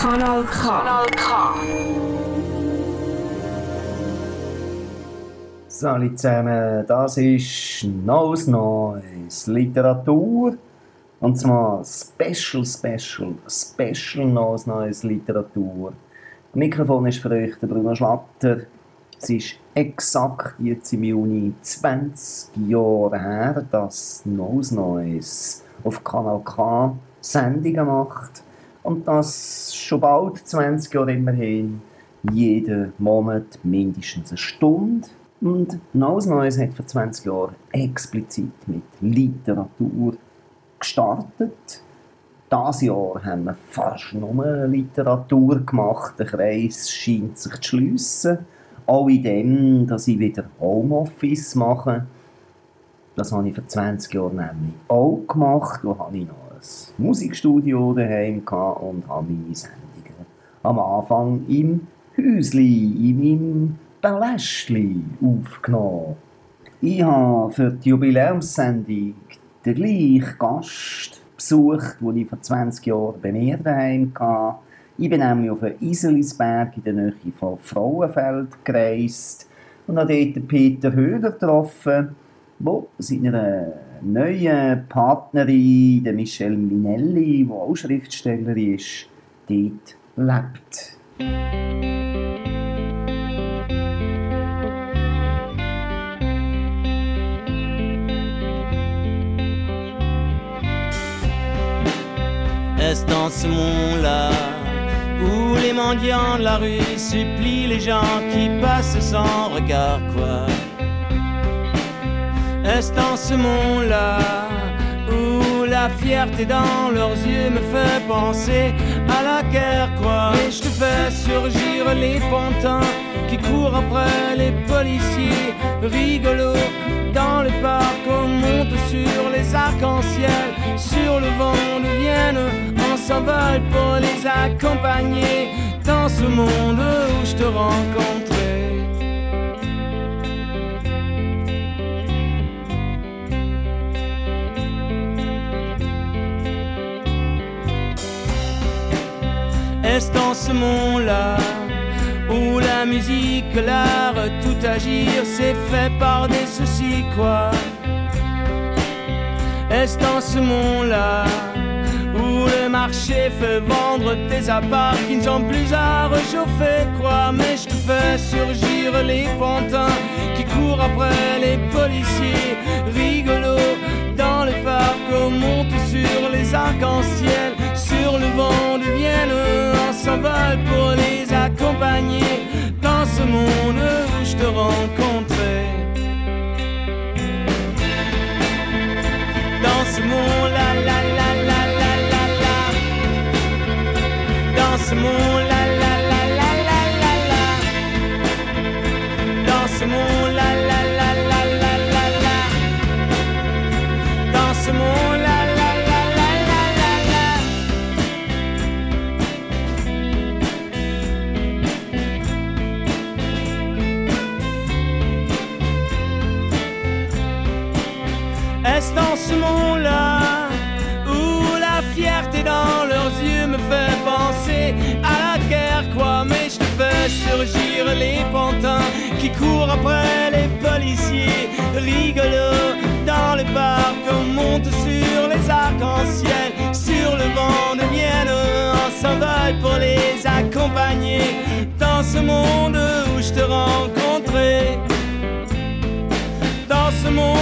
Kanal K. Kanal K. Salut zusammen, das ist Neues Neues Literatur. Und zwar Special, Special, Special Neues Neues Literatur. Das Mikrofon ist für euch der Bruno Schlatter. Es ist exakt jetzt im Juni 20 Jahre her, dass Neues Neues auf Kanal K Sendungen macht. Und das schon bald 20 Jahre immerhin. Jeden Monat mindestens eine Stunde. Und Neues Neues hat vor 20 Jahren explizit mit Literatur gestartet. Dieses Jahr haben wir fast nur Literatur gemacht. Der Kreis scheint sich zu schliessen. Auch in dem, dass ich wieder Homeoffice mache. Das habe ich vor 20 Jahren nämlich auch gemacht. Da habe ich noch ein Musikstudio daheim und habe meine Sendungen am Anfang im Häusli, in meinem Palästli aufgenommen. Ich habe für die Jubiläumssendung den gleichen Gast besucht, den ich vor 20 Jahren bei mir daheim hatte. Ich bin nämlich auf Iselisberg in der Nähe von Frauenfeld gereist und habe dort Peter Höder getroffen, der seiner neuen Partnerin, der Michelle Minelli, die auch Schriftstellerin ist, dort lebt. Est dans ce monde-là où les mendiants de la rue supplient les gens qui passent sans regard quoi? Est-ce dans ce monde-là où la fierté dans leurs yeux me fait penser à la guerre, quoi? Et je te fais surgir les pantins qui courent après les policiers rigolos dans le parc, on monte sur les arcs-en-ciel, sur le vent de Vienne, on s'envole pour les accompagner dans ce monde où je te rencontre. Est-ce dans ce monde-là où la musique, l'art, tout agir, c'est fait par des soucis, quoi. Est-ce dans ce monde-là où le marché fait vendre tes apparts qui ne sont plus à réchauffer, quoi? Mais je te fais surgir les pantins qui courent après les policiers rigolos dans le parc, on monte sur les arcs-en-ciel, le vent de Vienne, on s'envole pour les accompagner dans ce monde où je te rencontrais. Dans ce monde, la la la la la la la. Dans ce monde, la la la la la la la. Dans ce monde, Ce monde-là où la fierté dans leurs yeux me fait penser à la guerre, quoi Mais je te fais surgir les pantins qui courent après les policiers rigolos dans le parc. On monte sur les arcs-en-ciel, sur le vent de Vienne, on s'envole pour les accompagner dans ce monde où je te rencontrais dans ce monde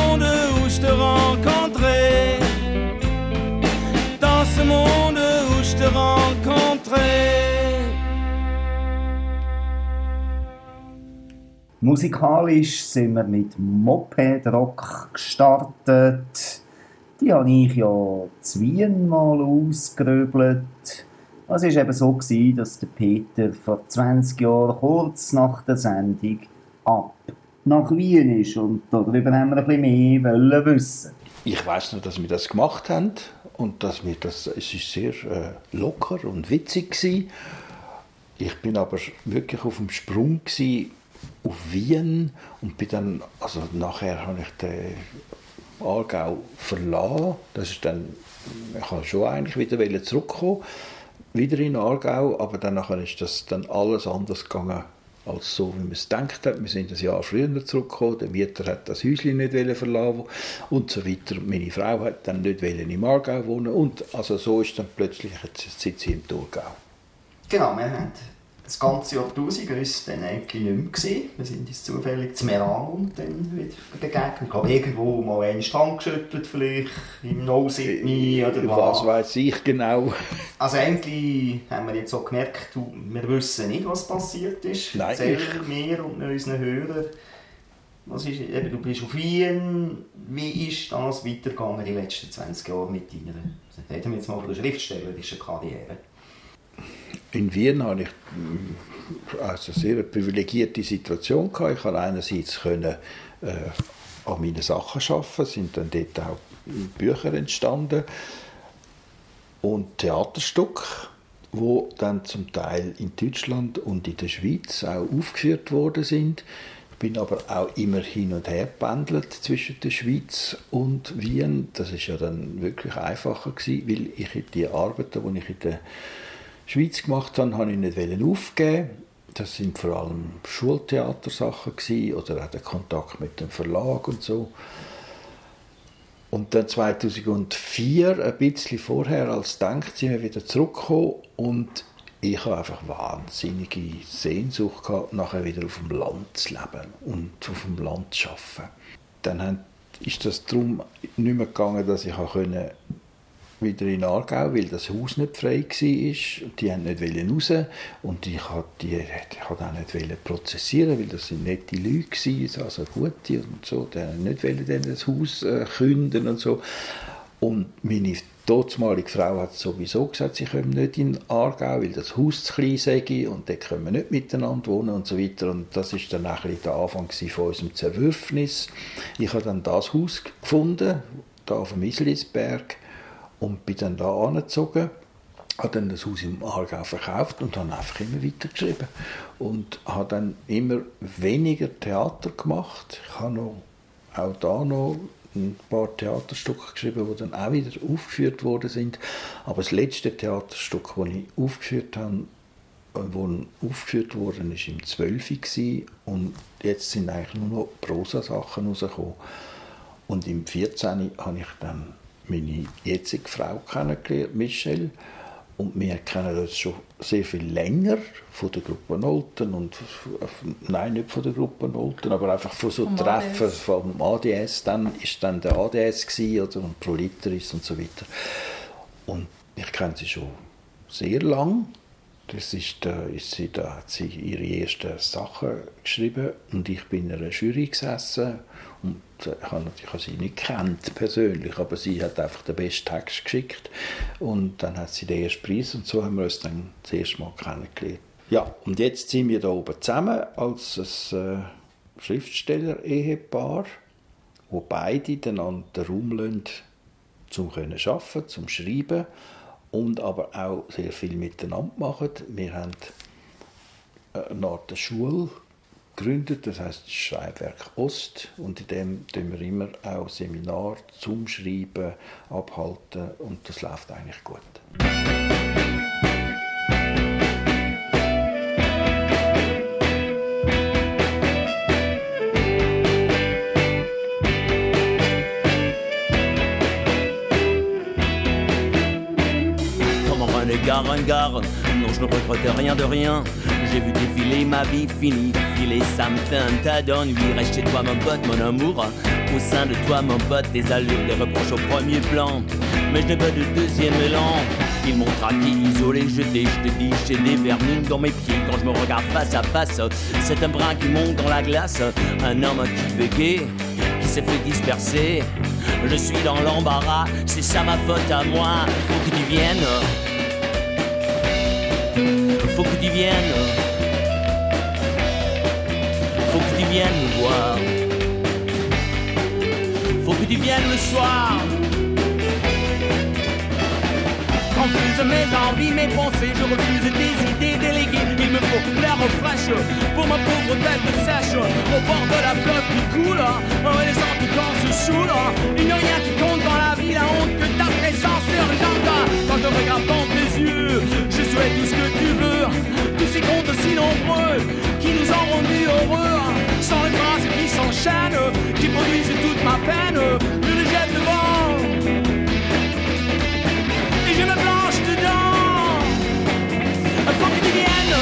Musikalisch sind wir mit Moped Rock gestartet. Die habe ich ja zu Wien mal ausgeröbelt. Es war eben so, gewesen, dass der Peter vor 20 Jahren, kurz nach der Sendung, ab nach Wien ist. Und darüber haben wir ein bisschen mehr wissen. Ich weiß noch, dass wir das gemacht haben und dass wir das, es ist sehr äh, locker und witzig gewesen. Ich bin aber wirklich auf dem Sprung gewesen, auf Wien und bin dann, also nachher habe ich den Aargau verlassen. Das ist dann, ich habe schon eigentlich wieder zurückkommen wieder in Aargau, aber danach ist das dann alles anders gegangen als so, wie man es gedacht hat. Wir sind ein Jahr früher zurückgekommen, der Mieter hat das Häuschen nicht verlassen und so weiter. Meine Frau hat dann nicht im Aargau wohnen und also so ist dann plötzlich, jetzt sitzt sie im Thurgau. Genau, wir haben das ganze Jahrtausend uns dann eigentlich nicht mehr gesehen. Wir sind uns zufällig zum Meran dann wieder begegnet. Ich glaube, irgendwo mal einen Stand geschüttelt, vielleicht im No Sydney oder was. Was weiß ich genau. Also eigentlich haben wir jetzt auch gemerkt, wir wissen nicht, was passiert ist. Nein, Erzähl mir und unseren Hörern, was ist, eben, du bist auf Wien, wie ist das weitergegangen die letzten 20 Jahre mit deiner, reden wir jetzt mal von der schriftstellerischen Karriere? In Wien hatte ich mm, also eine sehr privilegierte Situation. Gehabt. Ich konnte einerseits können, äh, an meinen Sachen arbeiten, sind dann dort auch Bücher entstanden und Theaterstücke, wo dann zum Teil in Deutschland und in der Schweiz auch aufgeführt worden sind. Ich bin aber auch immer hin und her pendelt zwischen der Schweiz und Wien. Das ist ja dann wirklich einfacher gewesen, weil ich die Arbeiten, die ich in der Schweiz gemacht habe, habe ich nicht aufgeben. Das sind vor allem Schultheatersachen oder auch der Kontakt mit dem Verlag und so. Und dann 2004, ein bisschen vorher als denkt, sind wir wieder zurückgekommen und ich habe einfach wahnsinnige Sehnsucht gehabt, nachher wieder auf dem Land zu leben und auf dem Land zu arbeiten. Dann ist das darum nicht mehr gegangen, dass ich können wieder in Aargau, weil das Haus nicht frei war. Die wollten nicht raus und ich wollte auch nicht prozessieren, weil das sind nette Leute waren, also gute und so. Die wollten nicht das Haus äh, künden und so. Und meine damalige Frau hat sowieso gesagt, sie kommen nicht in Aargau, weil das Haus zu klein sei und dort können wir nicht miteinander wohnen und so weiter. Und das war dann auch der Anfang von unserem Zerwürfnis. Ich habe dann das Haus gefunden, da auf dem Islisberg und bin dann da angezogen, habe dann das Haus im Aargau verkauft und habe einfach immer weitergeschrieben. Und habe dann immer weniger Theater gemacht. Ich habe noch, auch da noch ein paar Theaterstücke geschrieben, die dann auch wieder aufgeführt worden sind. Aber das letzte Theaterstück, das ich aufgeführt habe, das aufgeführt worden ist im 12. und jetzt sind eigentlich nur noch Prosa-Sachen rausgekommen. Und im 14. habe ich dann meine jetzige Frau kennengelernt, Michelle. Und wir kennen uns schon sehr viel länger von der Gruppe Nolten und nein, nicht von der Gruppe Nolten, aber einfach von so vom Treffen ADS. vom ADS. Dann ist dann der ADS gewesen, oder und Proliteris und so weiter. Und ich kenne sie schon sehr lang. Das ist, äh, ist sie, da hat sie ihre ersten Sachen geschrieben und ich bin in einer Jury gesessen und ich habe natürlich sie nicht kennt persönlich, aber sie hat einfach den besten Text geschickt und dann hat sie den ersten Preis und so haben wir uns dann das erste Mal kennengelernt. Ja, und jetzt sind wir da oben zusammen als ein äh, Schriftsteller-Ehepaar, wo beide dann an den Raum lassen, zum können arbeiten, zum Schreiben und aber auch sehr viel miteinander machen. Wir haben eine Art Schule gegründet, das heißt Schreibwerk Ost. Und in dem tun wir immer auch Seminar zum Schreiben abhalten. Und das läuft eigentlich gut. gare, un gare, non je ne regrette rien de rien. J'ai vu défiler ma vie finie, filer, ça me fait un tas d'ennuis. Reste chez toi, mon pote, mon amour. Au sein de toi, mon pote, des allures, des reproches au premier plan. Mais je n'ai pas de deuxième élan. Ils m'ont traqué, isolé, jeté, je te dis, j'ai des vermines dans mes pieds quand je me regarde face à face. C'est un brin qui monte dans la glace, un homme qui bégaye, qui s'est fait disperser. Je suis dans l'embarras, c'est ça ma faute à moi, faut que tu viennes faut que tu viennes. Faut que tu viennes me voir. Faut que tu viennes le soir. Confuse mes envies, mes pensées, je refuse des idées déléguées. Il me faut l'air fraîche pour ma pauvre tête sèche. Au bord de la fleuve qui coule, les gens qui se saoulent. Il n'y a rien qui compte dans la vie, la honte que ta présence urgente. Quand je regarde je souhaite tout ce que tu veux, tous ces comptes si nombreux qui nous ont rendus heureux. Sans les phrases qui s'enchaînent, qui produisent toute ma peine, je les jette devant. Et je me planche dedans. Faut que tu viennes.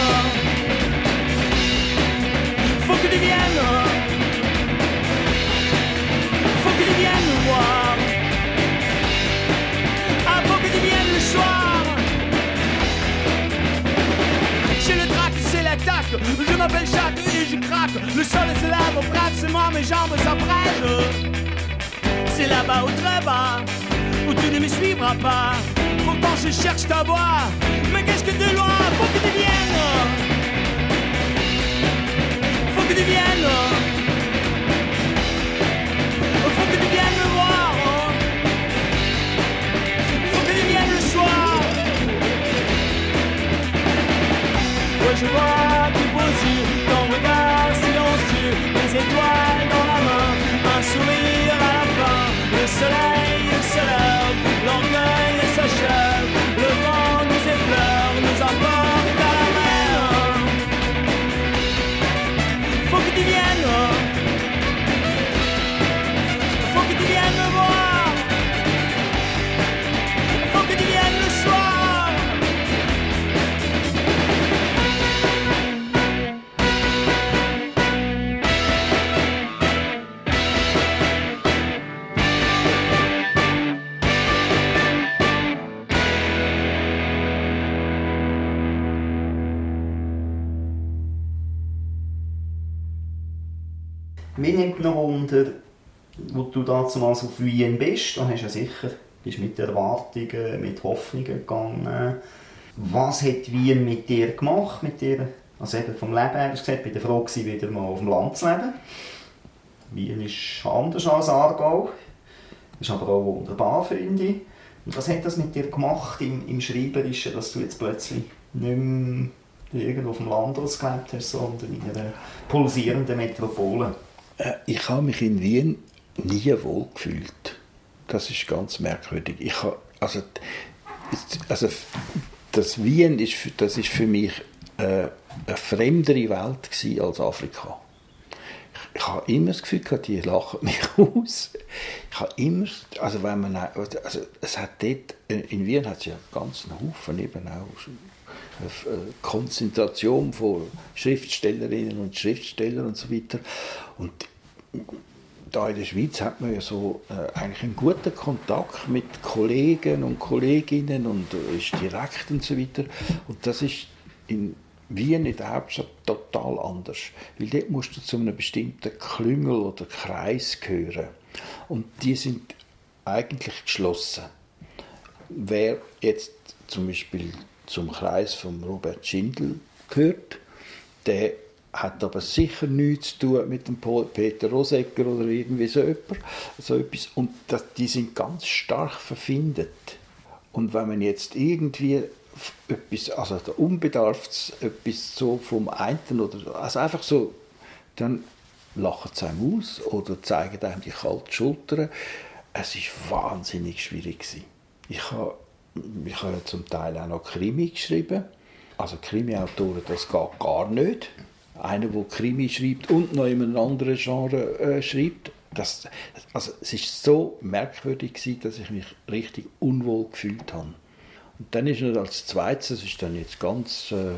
Faut que tu viennes. Le sol se lave au pratiquement mes jambes s'abrègent. C'est là-bas ou très bas, où tu ne me suivras pas. Pourtant je cherche ta voix, mais qu'est-ce que de loin, faut que tu viennes. Faut que tu viennes. Faut que tu viennes me voir. Faut que tu viennes le soir. Je vois les étoiles dans la main, un sourire à la fin. Le soleil se lève, l'orgueil Noch Wunder, wo du damals auf Wien bist, dann hast du ja sicher bist mit Erwartungen, mit Hoffnungen gegangen. Was hat Wien mit dir gemacht? Mit dir, also eben vom Leben her, du gesagt, ich war froh, wieder mal auf dem Land zu leben. Wien ist anders als Aargau. Ist aber auch wunderbar, finde ich. Und was hat das mit dir gemacht im, im Schreiberischen, dass du jetzt plötzlich nicht mehr irgendwo auf dem Land gelebt hast, sondern in einer pulsierenden Metropole? Äh, Ich habe mich in Wien nie wohl gefühlt. Das ist ganz merkwürdig. Ich habe, also, also das Wien ist, für- das ist für mich äh, eine fremdere Welt als Afrika. Ich, habe immer das Gefühl gehabt, die lachen mich aus. Ich habe immer, also wenn man, also es hat dort, äh, in Wien hat es ja einen Haufen eben auch Konzentration von Schriftstellerinnen und Schriftstellern und so weiter. Und da in der Schweiz hat man ja so äh, eigentlich einen guten Kontakt mit Kollegen und Kolleginnen und äh, ist direkt und so weiter. Und das ist in Wien in der Hauptstadt total anders. Weil dort musst du zu einem bestimmten Klüngel oder Kreis gehören. Und die sind eigentlich geschlossen. Wer jetzt zum Beispiel zum Kreis von Robert Schindel gehört, der hat aber sicher nichts zu tun mit dem Peter Rosegger oder irgendwie so, jemand, so etwas. Und das, die sind ganz stark verfindet. Und wenn man jetzt irgendwie etwas, also der Unbedarfs, etwas so vom einen oder also einfach so, dann lachen sie einem aus oder zeigen einem die kalten Schultern. Es war wahnsinnig schwierig. Gewesen. Ich habe, ich habe zum Teil auch noch Krimi geschrieben. Also Krimi-Autoren, das geht gar nicht. Einer, der Krimi schreibt und noch in einem anderen Genre äh, schreibt. Das, also es war so merkwürdig, gewesen, dass ich mich richtig unwohl gefühlt habe. Und dann ist noch als zweites, das ist dann jetzt ganz äh,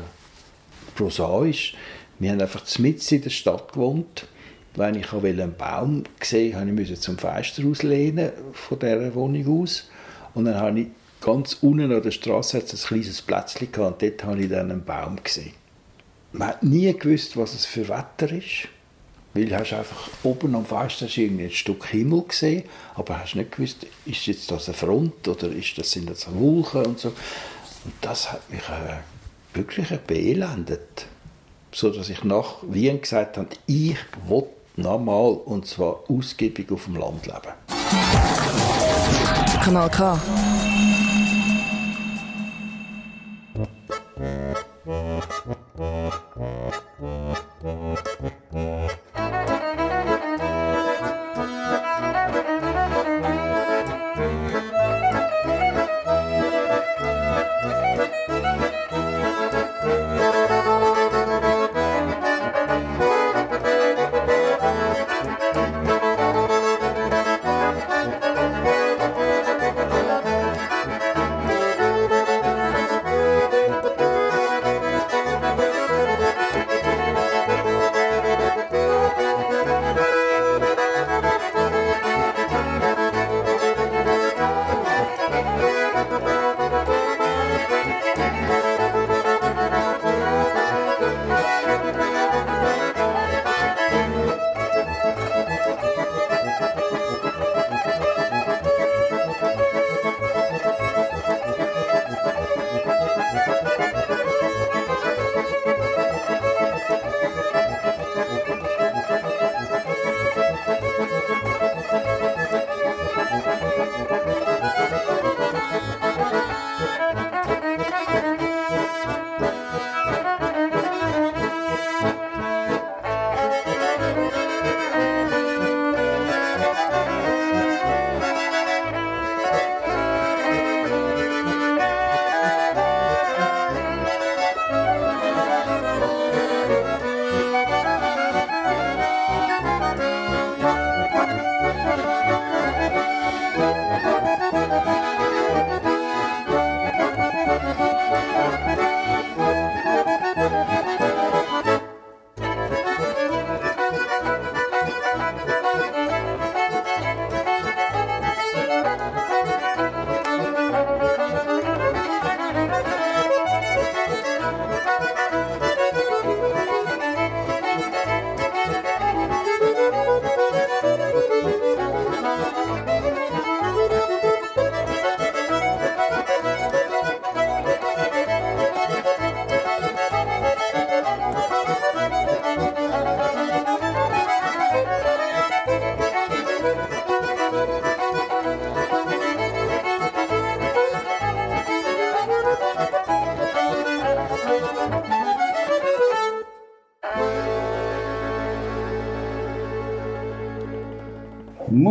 prosaisch, wir haben einfach mitten in der Stadt gewohnt. Wenn ich einen Baum gesehen habe, musste ich zum Fenster auslehnen von dieser Wohnung aus. Und dann habe ich ganz unten an der Straße hat's ein kleines Plätzchen gehabt, und dort habe ich dann einen Baum gesehen. Man hat nie gewusst, was es für Wetter ist. Weil du einfach oben am Fenster ein Stück Himmel gesehen, aber hast nicht gewusst, ist jetzt das eine Front oder ist das, sind das Wolken und so. Und das hat mich äh, wirklich beelendet. So dass ich nach Wien gesagt habe, ich will nochmal und zwar ausgiebig auf dem Land leben. Kanal K.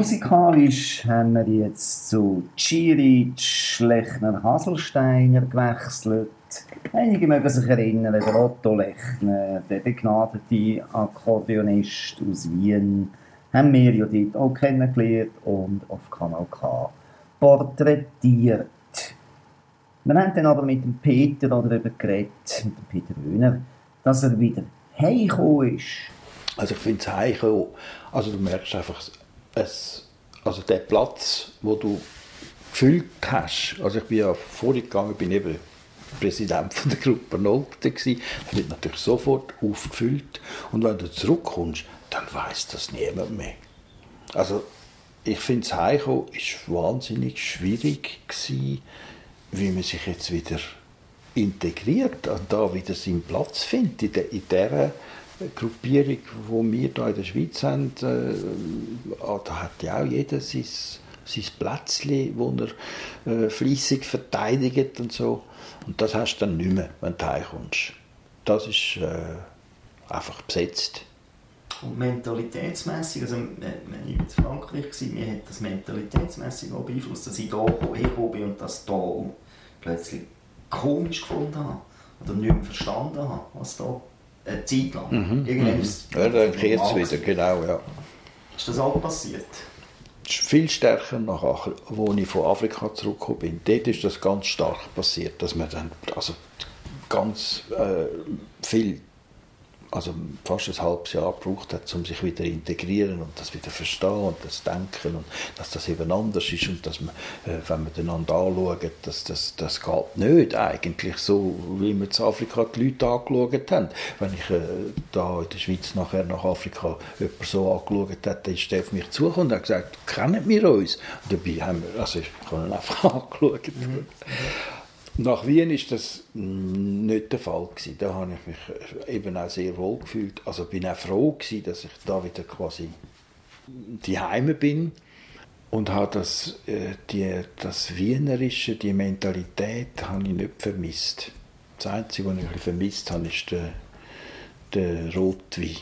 Musikalisch haben wir jetzt zu Ciric, Lechner, Haselsteiner gewechselt. Einige mögen sich erinnern, der Otto Lechner, der begnadete Akkordeonist aus Wien, haben wir ja dort auch kennengelernt und auf Kanal K porträtiert. Wir haben dann aber mit dem Peter darüber geredet, mit dem Peter Wöhner, dass er wieder heimgekommen ist. Also ich finde es heimgekommen, also du merkst einfach, es, also der Platz, wo du gefüllt hast, also ich bin ja vorher gegangen, bin eben Präsident von der Gruppe Nolte gsi, wird natürlich sofort aufgefüllt und wenn du zurückkommst, dann weiß das niemand mehr. Also ich finde es Heimkommen ist wahnsinnig schwierig gewesen, wie man sich jetzt wieder integriert und da wieder seinen Platz findet in, der, in dieser Gruppierung, die wir hier in der Schweiz haben, äh, da hat ja auch jeder sein, sein Plätzchen, wo er äh, fleissig verteidigt und so. Und das hast du dann nicht mehr, wenn du heimkommst. Das ist äh, einfach besetzt. Und mentalitätsmässig, also wenn ich in Frankreich mir hat das mentalitätsmässig auch beeinflusst, dass ich hier hergekommen bin und das hier plötzlich komisch gefunden habe oder nicht mehr verstanden habe, was da eine Zeit lang. Mhm. Irgendwann mhm. ja, dann kehrt es wieder, genau, ja. Ist das auch passiert? viel stärker nach als ich von Afrika zurückgekommen bin. Dort ist das ganz stark passiert, dass man dann also ganz äh, viel also fast ein halbes Jahr gebraucht hat, um sich wieder zu integrieren und das wieder verstehen und das Denken und dass das eben anders ist und dass man, äh, wenn man einander anschaut, dass das, das geht nicht eigentlich so, wie wir in Afrika die Leute angeschaut haben. Wenn ich äh, da in der Schweiz nachher nach Afrika jemand so angeschaut hat, dann ist der auf mich zugekommen und hat gesagt, kennen wir uns? Und dabei haben wir, also ich habe ihn einfach angeschaut. Mhm. Nach Wien ist das nicht der Fall gewesen. Da habe ich mich eben auch sehr wohl gefühlt. Also bin auch froh gewesen, dass ich da wieder quasi die Heime bin und habe das, äh, die, das Wienerische, die Mentalität, habe ich nicht vermisst. Das Einzige, was ich vermisst habe, ist der, der Rotwein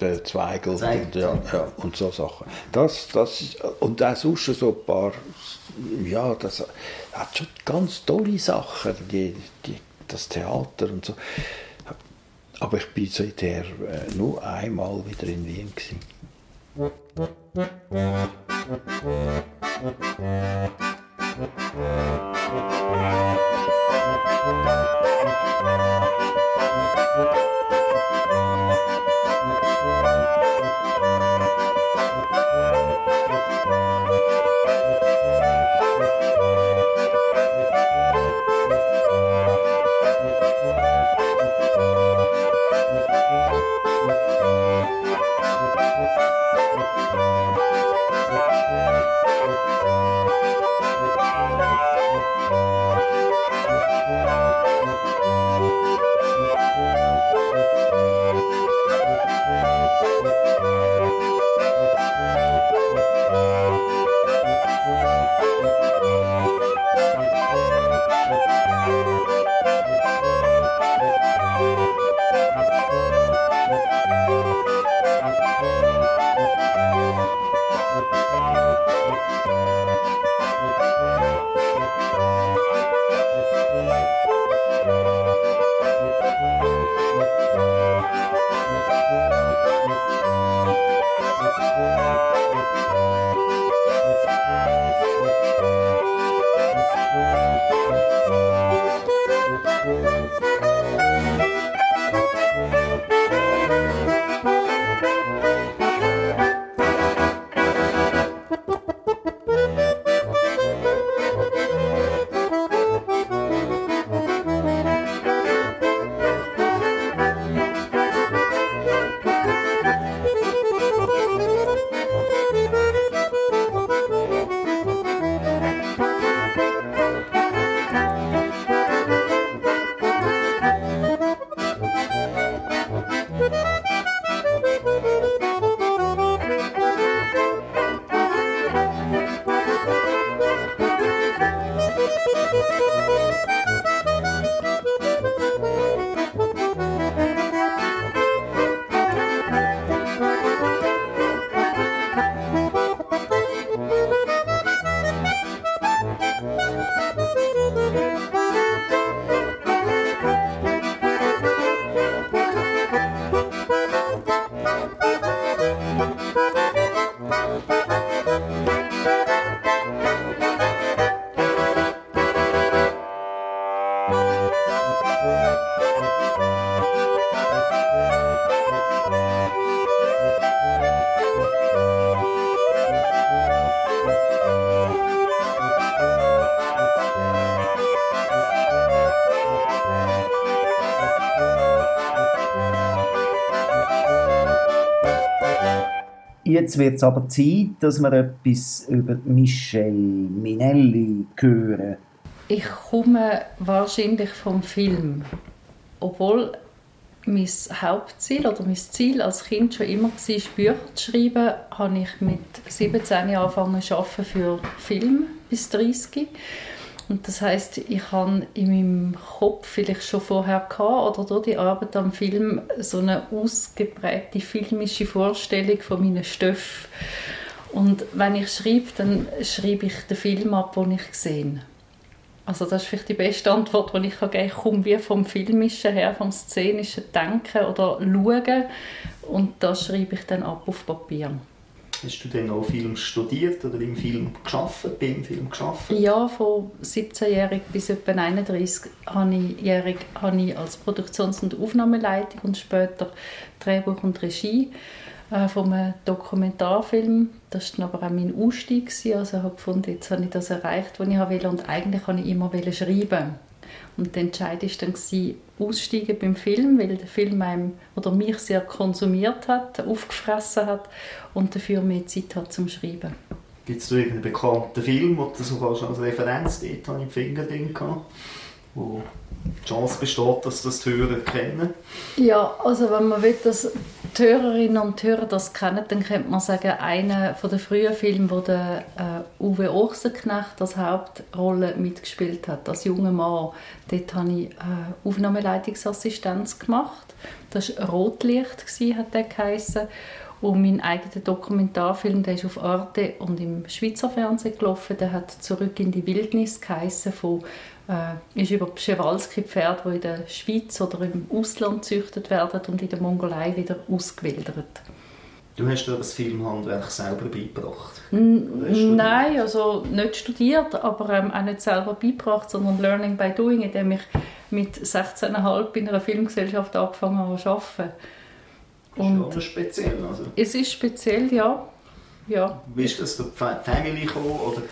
der Zweigel und, ja, ja, und so Sachen. Das, das, und auch sonst so ein paar, ja, das hat schon ganz tolle Sachen, die, die, das Theater und so. Aber ich bin seither äh, nur einmal wieder in Wien. Gewesen. Thank you. Jetzt wird es aber Zeit, dass wir etwas über Michelle Minelli hören. Ich komme wahrscheinlich vom Film. Obwohl mein Hauptziel oder mein Ziel als Kind schon immer war, Bücher zu schreiben, habe ich mit 17 Jahren angefangen zu arbeiten für Film bis 30. Und das heißt, ich habe in meinem Kopf vielleicht schon vorher gehabt, oder durch die Arbeit am Film so eine ausgeprägte filmische Vorstellung von meinen Stoffen. Und wenn ich schreibe, dann schreibe ich den Film ab, den ich sehe. Also das ist vielleicht die beste Antwort, die ich geben kann. Ich komme wie vom Filmischen her, vom szenischen Denken oder Schauen und das schreibe ich dann ab auf Papier. Hast du denn auch Film studiert oder im Film geschafft, beim Film geschafft? Ja, von 17-jährig bis etwa 31 habe ich, habe ich als Produktions- und Aufnahmeleitung und später Drehbuch und Regie äh, von einem Dokumentarfilm. Das war aber auch mein Ausstieg. Also ich habe gefunden, jetzt habe ich das erreicht, was ich wollte und eigentlich wollte ich immer schreiben. Und der Entscheid war dann, aussteigen beim Film, weil der Film einem, oder mich sehr konsumiert hat, aufgefressen hat und dafür mehr Zeit hat zum Schreiben. Gibt es irgendeinen bekannten Film, wo du schon als Referenz dort habe ich Finger drin gehabt, wo die Chance besteht, dass das die Hörer kennen? Ja, also wenn man will, dass die Hörerinnen und Hörer das kennen, dann könnte man sagen, einer der frühen Filme, wo der äh, Uwe Ochsenknecht als Hauptrolle mitgespielt hat, als junger Mann, dort habe ich äh, Aufnahmeleitungsassistenz gemacht. Das war «Rotlicht», hat der geheissen. Und mein eigener Dokumentarfilm, der ist auf Arte und im Schweizer Fernsehen gelaufen, der hat «Zurück in die Wildnis» geheissen, von äh, ist über Przewalski-Pferde, die in der Schweiz oder im Ausland gezüchtet werden und in der Mongolei wieder ausgewildert. Du hast dir das Filmhandwerk selber beigebracht? Nein, also nicht studiert, aber ähm, auch nicht selber beigebracht, sondern Learning by Doing, indem ich mit 16,5 in einer Filmgesellschaft angefangen habe zu arbeiten. Und ist speziell, also. Es ist speziell, ja. ja. Wie ist das, die Family gekommen, oder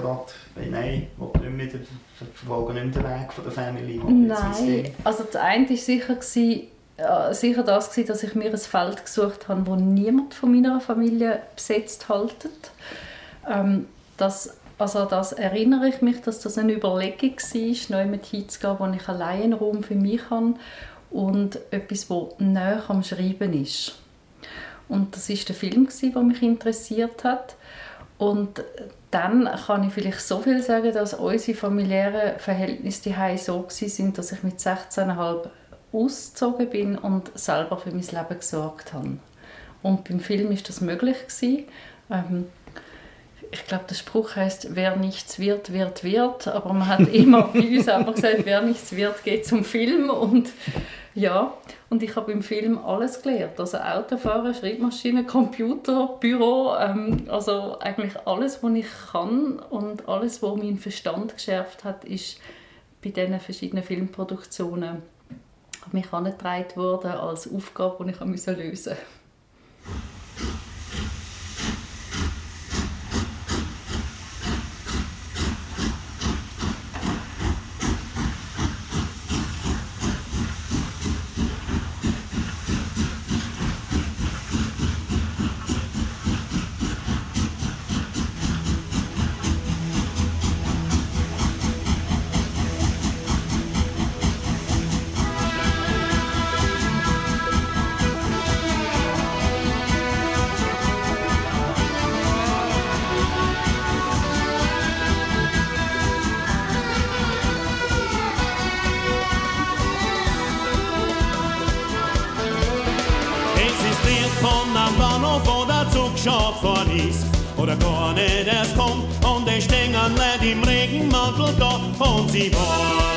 gerade, nein, will nicht mehr verfolgen nicht den Weg von der Family? Nein, also das eine war sicher, gewesen, äh, sicher das, gewesen, dass ich mir ein Feld gesucht habe, wo niemand von meiner Familie besetzt haltet. Ähm, das, also das erinnere ich mich, dass das eine Überlegung war, neu mit hinzugehen, wo ich allein einen Raum für mich habe und etwas, das näher am Schreiben ist. Und das ist der Film, der mich interessiert hat. Und dann kann ich vielleicht so viel sagen, dass unsere familiären Verhältnisse daheim so sind, dass ich mit 16,5 ausgezogen bin und selber für mein Leben gesorgt habe. Und beim Film ist das möglich gewesen. Ähm, ich glaube, der Spruch heißt, wer nichts wird, wird, wird. Aber man hat immer bei uns einfach gesagt, wer nichts wird, geht zum Film. Und ja, und ich habe im Film alles gelernt. Also Autofahren, Schreibmaschine, Computer, Büro, ähm, also eigentlich alles, was ich kann und alles, was meinen Verstand geschärft hat, ist bei diesen verschiedenen Filmproduktionen mich angetragen worden als Aufgabe, die ich lösen musste. Oder gar nicht erst kommt und ich steh an im Regenmantel da und sie. Ihr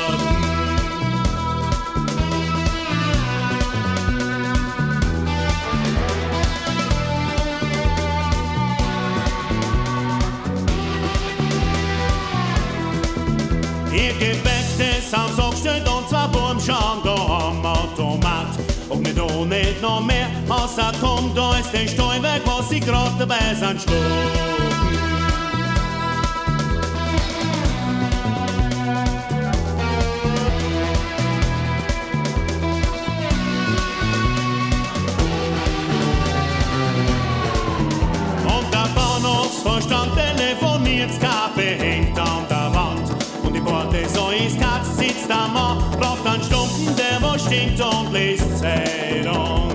geht noch mehr, außer kommt da ist Stein weg, was sie gerade dabei sind, schlucken. Verstand telefoniert, Kaffee hängt an der Wand. Und die Porte so ist Katz, sitzt am Mann, braucht einen Stunden liest Zeitung.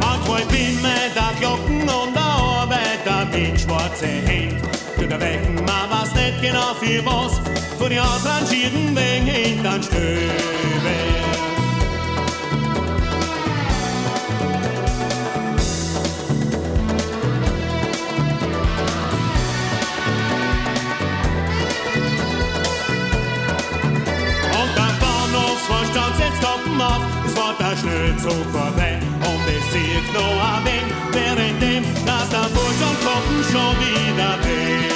Manchmal bin mir da Glocken und der Arbeiter mit schwarze Hemd. Tut er wecken, man weiß nicht genau für was, von die ausrangierten Wegen hintern Stöbe. Der Schnellzug vorbei und es zieht noch ein wenig, währenddem, dass der Bus und Koppen schon wieder weghängt.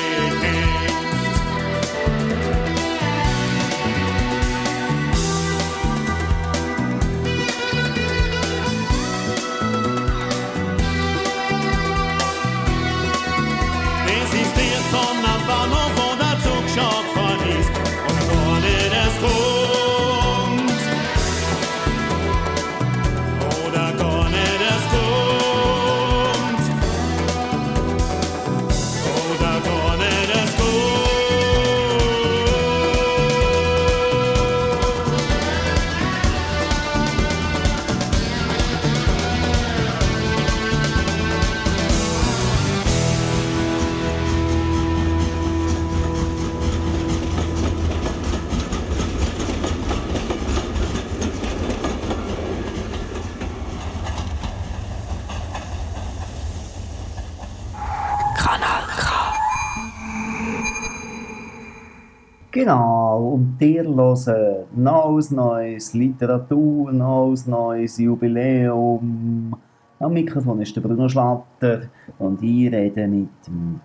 Ihr hört neues Neues, Literatur, neues Neues, Jubiläum. Am Mikrofon ist der Bruno Schlatter und ich rede mit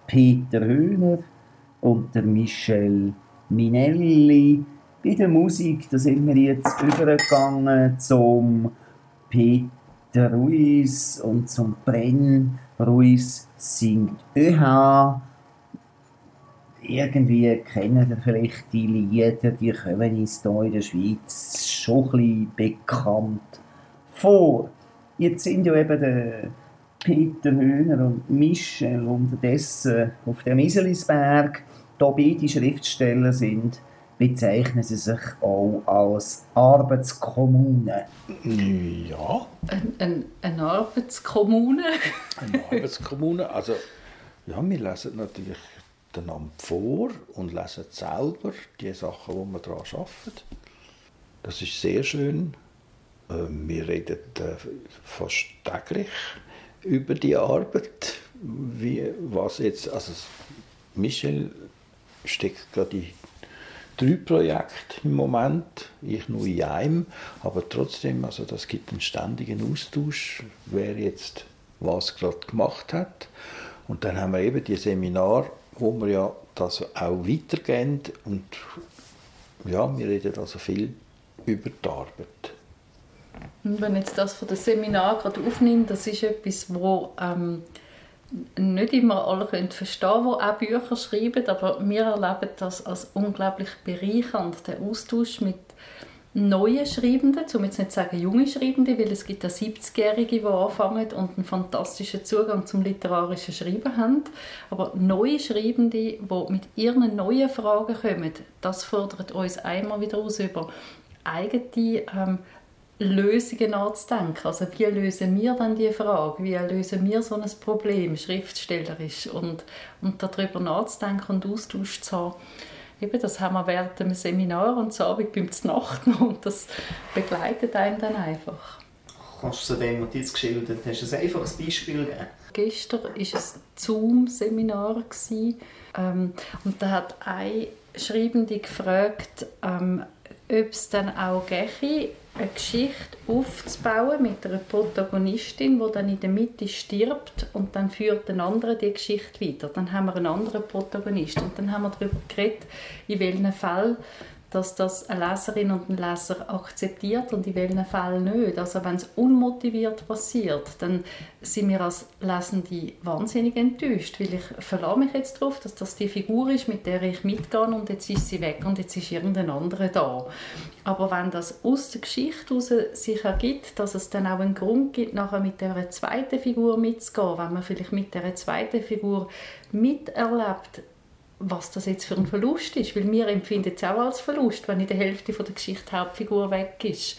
Peter Höhner und der Michel Minelli. Bei der Musik, da sind wir jetzt übergegangen zum Peter Ruiz und zum Brenn. Ruiz singt ÖH irgendwie kennen ihr vielleicht die Lieder, die kommen uns hier in der Schweiz schon ein bisschen bekannt vor. Jetzt sind ja eben der Peter Höhner und Michel unterdessen auf dem Iselisberg. Da beide Schriftsteller sind, bezeichnen sie sich auch als Arbeitskommune. Ja, Ein, ein, eine Arbeitskommune. eine Arbeitskommune. Also, ja, wir lesen natürlich Namen vor und lesen selber die Sachen, die wir daran arbeiten. Das ist sehr schön. Ähm, Wir reden äh, fast täglich über die Arbeit. Wie, was jetzt, also Michel steckt gerade in drei Projekte im Moment, ich nur in einem, aber trotzdem, also das gibt einen ständigen Austausch, wer jetzt was gerade gemacht hat. Und dann haben wir eben die Seminar, wo wir ja das auch weitergehen und ja, wir reden also viel über die Arbeit. Wenn jetzt das von dem Seminar gerade aufnimmt, das ist etwas, wo ähm, nicht immer alle können verstehen können, die auch Bücher schreiben, aber wir erleben das als unglaublich bereichernd, der Austausch mit neuen Schreibenden, um jetzt nicht zu sagen junge Schreibende, weil es gibt ja 70-Jährige, die anfangen und einen fantastischen Zugang zum literarischen Schreiben haben, aber neue Schreibende, die mit ihren neuen Fragen kommen, das fordert uns einmal wieder aus über eigene ähm, Lösungen nachzudenken. Also wie lösen wir dann die Frage? Wie lösen wir so ein Problem schriftstellerisch? Und, und darüber nachzudenken und Austausch zu haben. Eben, das haben wir während dem Seminar und so Abend beim Znacht noch und das begleitet einen dann einfach. Kannst du zu dem, was du jetzt geschildert hast, ein einfaches Beispiel geben? Gestern war ein Zoom-Seminar. Ähm, und da hat eine Schreibende gefragt, ähm, ob es dann auch gehe, eine Geschichte aufzubauen mit einer Protagonistin, die dann in der Mitte stirbt und dann führt ein anderer die Geschichte weiter. Dann haben wir einen anderen Protagonist und dann haben wir darüber geredet, in welchen Fällen dass das eine Leserin und ein Leser akzeptiert und in welchen Fällen nicht. Also wenn es unmotiviert passiert, dann sind wir als Lesende wahnsinnig enttäuscht, weil ich verlasse mich jetzt darauf, dass das die Figur ist, mit der ich mitgehe und jetzt ist sie weg und jetzt ist irgendein anderer da. Aber wenn das aus der Geschichte heraus sich ergibt, dass es dann auch einen Grund gibt, nachher mit der zweiten Figur mitzugehen, wenn man vielleicht mit der zweiten Figur miterlebt, was das jetzt für ein Verlust ist, weil wir empfinden es auch als Verlust, wenn in der Hälfte von der Geschichte die Hauptfigur weg ist.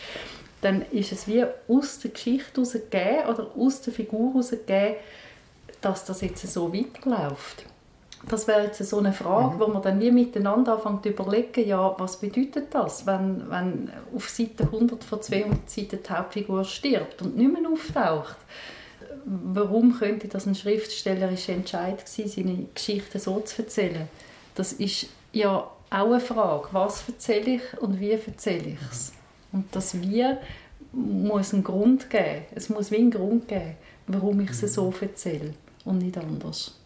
Dann ist es wie aus der Geschichte herausgegeben oder aus der Figur herausgegeben, dass das jetzt so weiterläuft. Das wäre jetzt so eine Frage, mhm. wo man dann wie miteinander anfängt zu überlegen, ja, was bedeutet das, wenn, wenn auf Seite 100 von 200 Seiten die Hauptfigur stirbt und nicht mehr auftaucht warum könnte das ein schriftstellerischer Entscheid sein, seine Geschichte so zu erzählen? Das ist ja auch eine Frage. Was erzähle ich und wie erzähle ich es? Und das Wie muss einen Grund geben. Es muss wie einen Grund geben, warum ich es so erzähle und nicht anders.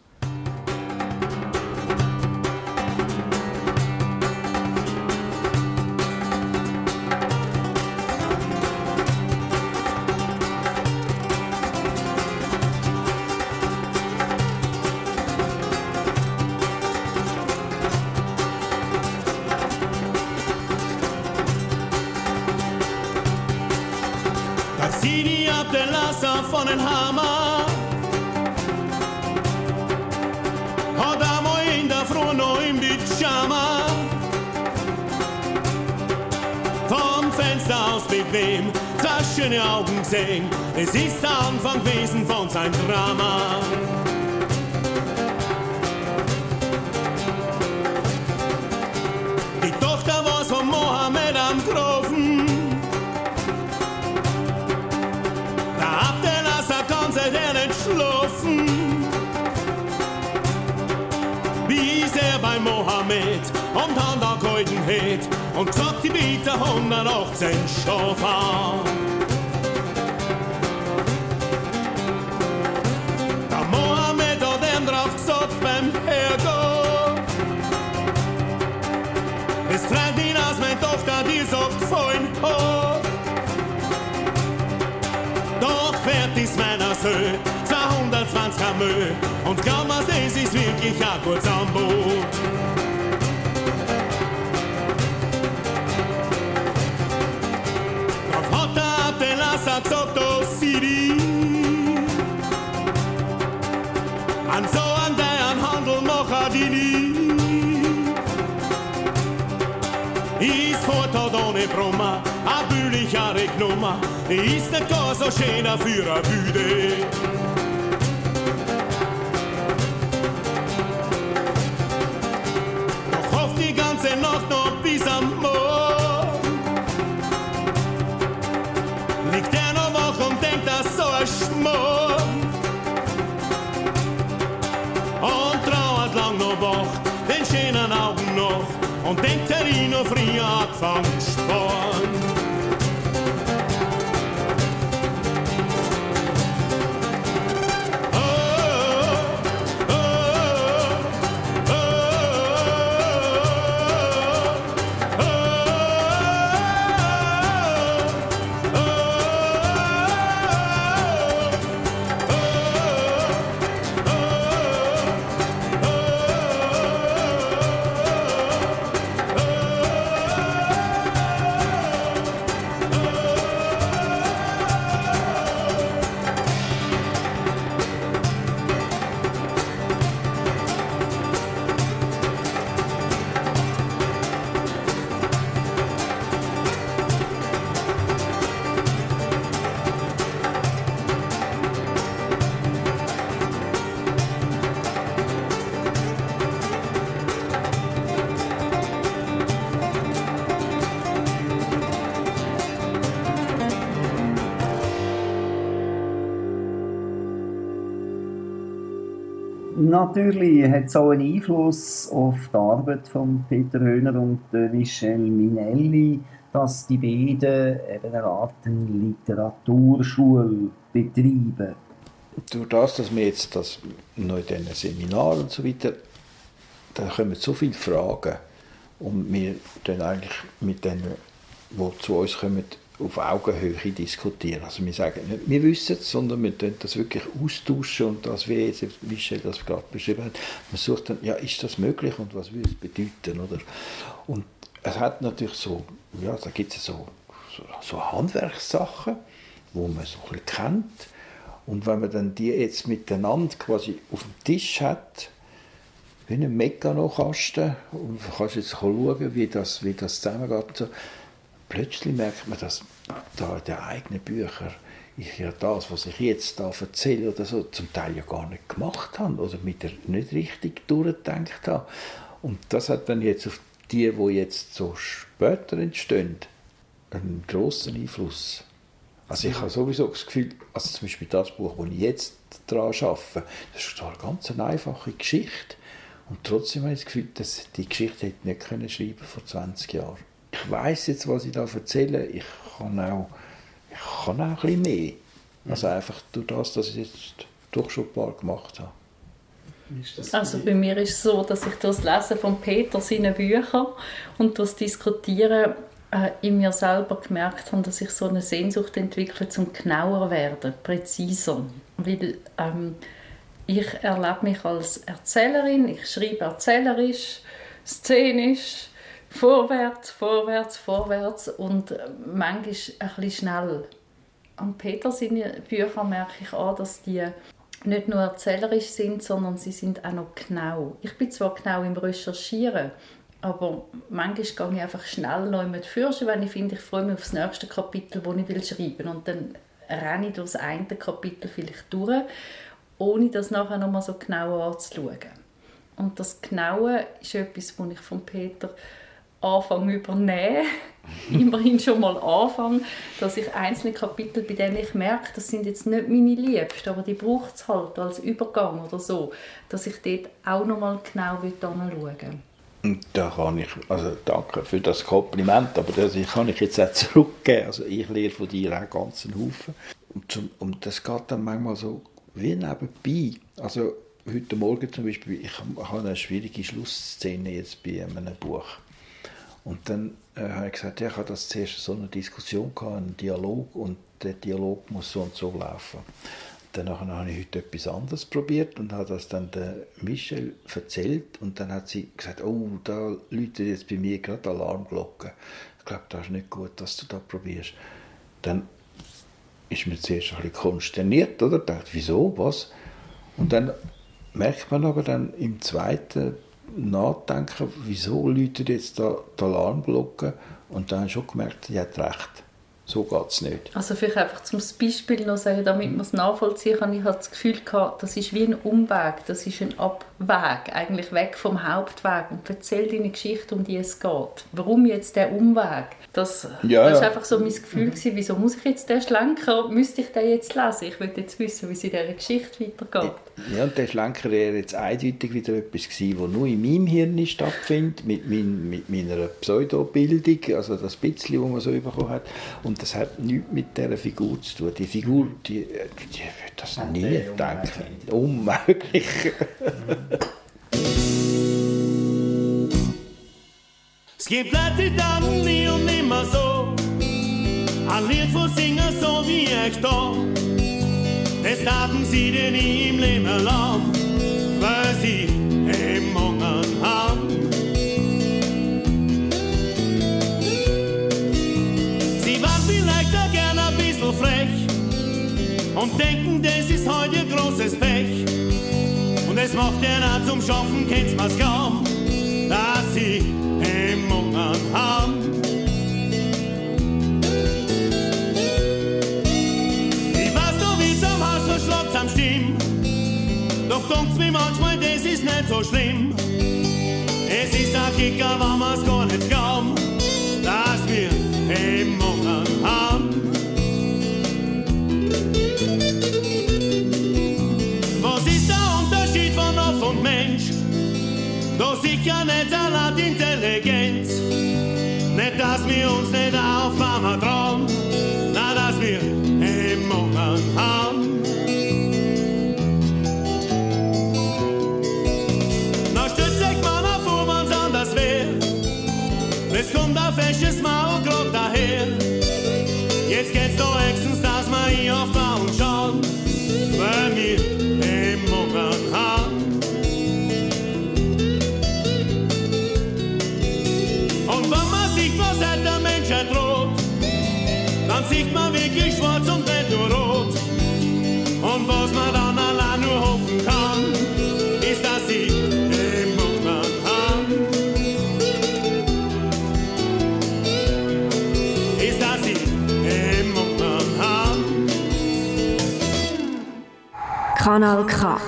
Schöne Augen sehen. Es ist der Anfang gewesen von sein Drama. Die Tochter war von Mohammed am Grofen. geschlafen. Wie ist er bei Mohammed und an der Golden Head und gesagt, die biete 118 Schofar. Der Fertig ist meiner Söhne 220 Kamö und kaum was das ist wirklich ein kurz am ist nicht gar so schöner für a Büde. bis am Morgen. Liegt er noch wach und denkt, das so ein Schmuck. Und trauert lang noch wach, den schönen Augen noch. Und denkt, er ihn noch früher angefangen natürlich hat es auch einen Einfluss auf die Arbeit von Peter Höhner und Michel Minelli, dass die beiden eben eine Art Literaturschule betreiben. Durch das, dass wir jetzt das noch in diesen Seminaren und so weiter, da kommen so viele Fragen. Und wir dann eigentlich mit denen, die zu uns kommen, auf Augenhöhe diskutieren. Also wir sagen nicht, wir wissen es, sondern wir tun das wirklich austauschen und das, wie jetzt Michel das gerade beschrieben hat, man sucht dann, ja, ist das möglich und was würde es bedeuten, oder? Und es hat natürlich so, ja, da gibt es so, so, so Handwerkssachen, wo man so ein kennt und wenn man dann die jetzt miteinander quasi auf dem Tisch hat, wie ein Mekanokasten und kannst jetzt schauen, wie das, wie das zusammengeht. Plötzlich merkt man, dass da in den eigenen Büchern ich ja das, was ich jetzt da erzähle oder so, zum Teil ja gar nicht gemacht habe oder mit der nicht richtig durchgedacht habe. Und das hat dann jetzt auf die, die jetzt so später entstehen, einen grossen Einfluss. Also ich habe sowieso das Gefühl, also zum Beispiel das Buch, das ich jetzt daran arbeite, das ist eine ganz einfache Geschichte. Und trotzdem habe ich das Gefühl, dass die Geschichte hätte nicht können schreiben vor 20 Jahren. Ich weiß jetzt, was ich da erzähle. Ich kann auch, ich kann auch ein bisschen mehr. Also einfach durch das, dass ich jetzt doch schon ein paar gemacht habe. Also bei mir ist es so, dass ich das Lesen von Peter seine Bücher und das Diskutieren äh, in mir selber gemerkt habe, dass ich so eine Sehnsucht entwickle zum genauer werden, präziser. Weil ähm, ich erlebe mich als Erzählerin, ich schreibe erzählerisch, szenisch, vorwärts, vorwärts, vorwärts und manchmal ein bisschen schnell. An Peter seine Bücher merke ich auch, dass die nicht nur erzählerisch sind, sondern sie sind auch noch genau. Ich bin zwar genau im Recherchieren, aber manchmal gehe ich einfach schnell noch mit Fürschen, wenn ich finde, ich freue mich auf das nächste Kapitel, das ich schreiben will. Und dann renne ich durch das eine Kapitel vielleicht durch, ohne das nachher noch mal so genau anzuschauen. Und das Genaue ist etwas, das ich von Peter anfange übernehmen. Immerhin schon mal anfangen, dass ich einzelne Kapitel, bei denen ich merke, das sind jetzt nicht meine Liebsten, aber die braucht es halt als Übergang oder so, dass ich dort auch noch mal genau anschauen da kann ich, also danke für das Kompliment, aber das kann ich jetzt auch zurückgeben. Also ich lehre von dir auch ganz einen Haufen. Und, zum, und das geht dann manchmal so wie nebenbei. Also heute Morgen zum Beispiel, ich habe eine schwierige Schlussszene jetzt bei einem Buch. Und dann äh, habe ich gesagt, ja, ich habe das zuerst so eine Diskussion gehabt, einen Dialog und der Dialog muss so und so laufen. Danach habe ich heute etwas anderes probiert und habe das dann der Michelle erzählt und dann hat sie gesagt, oh, da läutet jetzt bei mir gerade Alarmglocke. Ich glaube, das ist nicht gut, dass du das probierst. Dann ist mir zuerst ein bisschen konsterniert, oder? Ich dachte, wieso, was? Und dann merkt man aber dann im zweiten Nachdenken, wieso läutet jetzt da die Alarmglocke? Und dann habe ich schon gemerkt, sie hat recht. So geht es nicht. Also vielleicht einfach zum Beispiel noch sagen, damit man es nachvollziehen kann, ich hatte das Gefühl, gehabt, das ist wie ein Umweg, das ist ein Abweg, eigentlich weg vom Hauptweg und erzähl dir eine Geschichte, um die es geht. Warum jetzt der Umweg? Das, ja, das einfach so mein Gefühl, mhm. gewesen, wieso muss ich jetzt den Schlenker, müsste ich den jetzt lesen? Ich will jetzt wissen, wie es in dieser Geschichte weitergeht. Ja, und der Schlenker wäre jetzt eindeutig wieder etwas gewesen, was nur in meinem Hirn stattfindet, mit, mein, mit meiner Pseudobildung, also das bisschen, was man so bekommen hat. Und das hat nichts mit dieser Figur zu tun. Die Figur, die, die wird das ja, nie denken. Unmöglich. Es gibt Leute, die nie und nimmer so ein Lied von singen, so wie ich da. Das taten sie denn im Leben lang, weil sie im Hunger haben. Sie waren vielleicht auch gern ein bisschen frech und denken, das ist heute großes Pech. Und es macht ja zum Schaffen, kennst man's kaum, dass sie im Hunger haben. Doch dunkt's mir manchmal, das ist nicht so schlimm. Es ist ein Kicker, wenn man's gar nicht glauben, dass wir im Hunger haben. Was ist der Unterschied von Hof und Mensch? Doch sicher nicht allein Intelligenz. Nicht, dass wir uns nicht auf Mama trauen, Kanal K.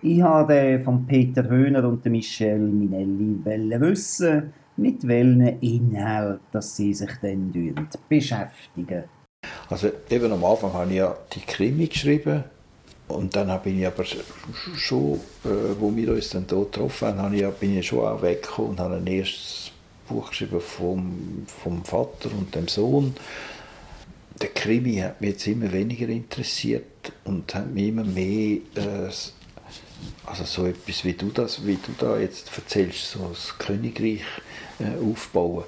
Ich habe von Peter Höhner und Michelle Minelli wissen, mit welchen Inhalten sie sich dann beschäftigen. Also eben am Anfang habe ich ja die Krimi geschrieben und dann bin ich aber schon, äh, wo wir uns dann hier getroffen haben, habe ich, bin ich schon auch weggekommen und habe ein erstes Buch geschrieben vom, vom Vater und dem Sohn. Der Krimi hat mich jetzt immer weniger interessiert und hat mich immer mehr äh, also so etwas wie du das, wie du da jetzt erzählst, so das Königreich äh, aufbauen,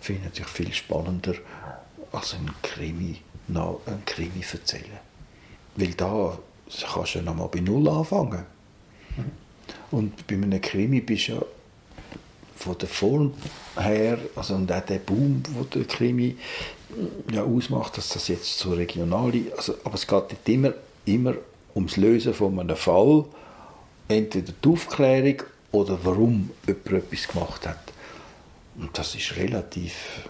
finde ich natürlich viel spannender als ein Krimi, noch ein Krimi erzählen. Weil da kannst du ja nochmal bei Null anfangen. Und bei einem Krimi bist du ja von der Form her, also und auch der Boom, den der Krimi ja ausmacht, dass das jetzt so regionale, also, aber es geht nicht immer, immer ums Lösen von einem Fall, entweder die Aufklärung oder warum jemand etwas gemacht hat. Und das ist relativ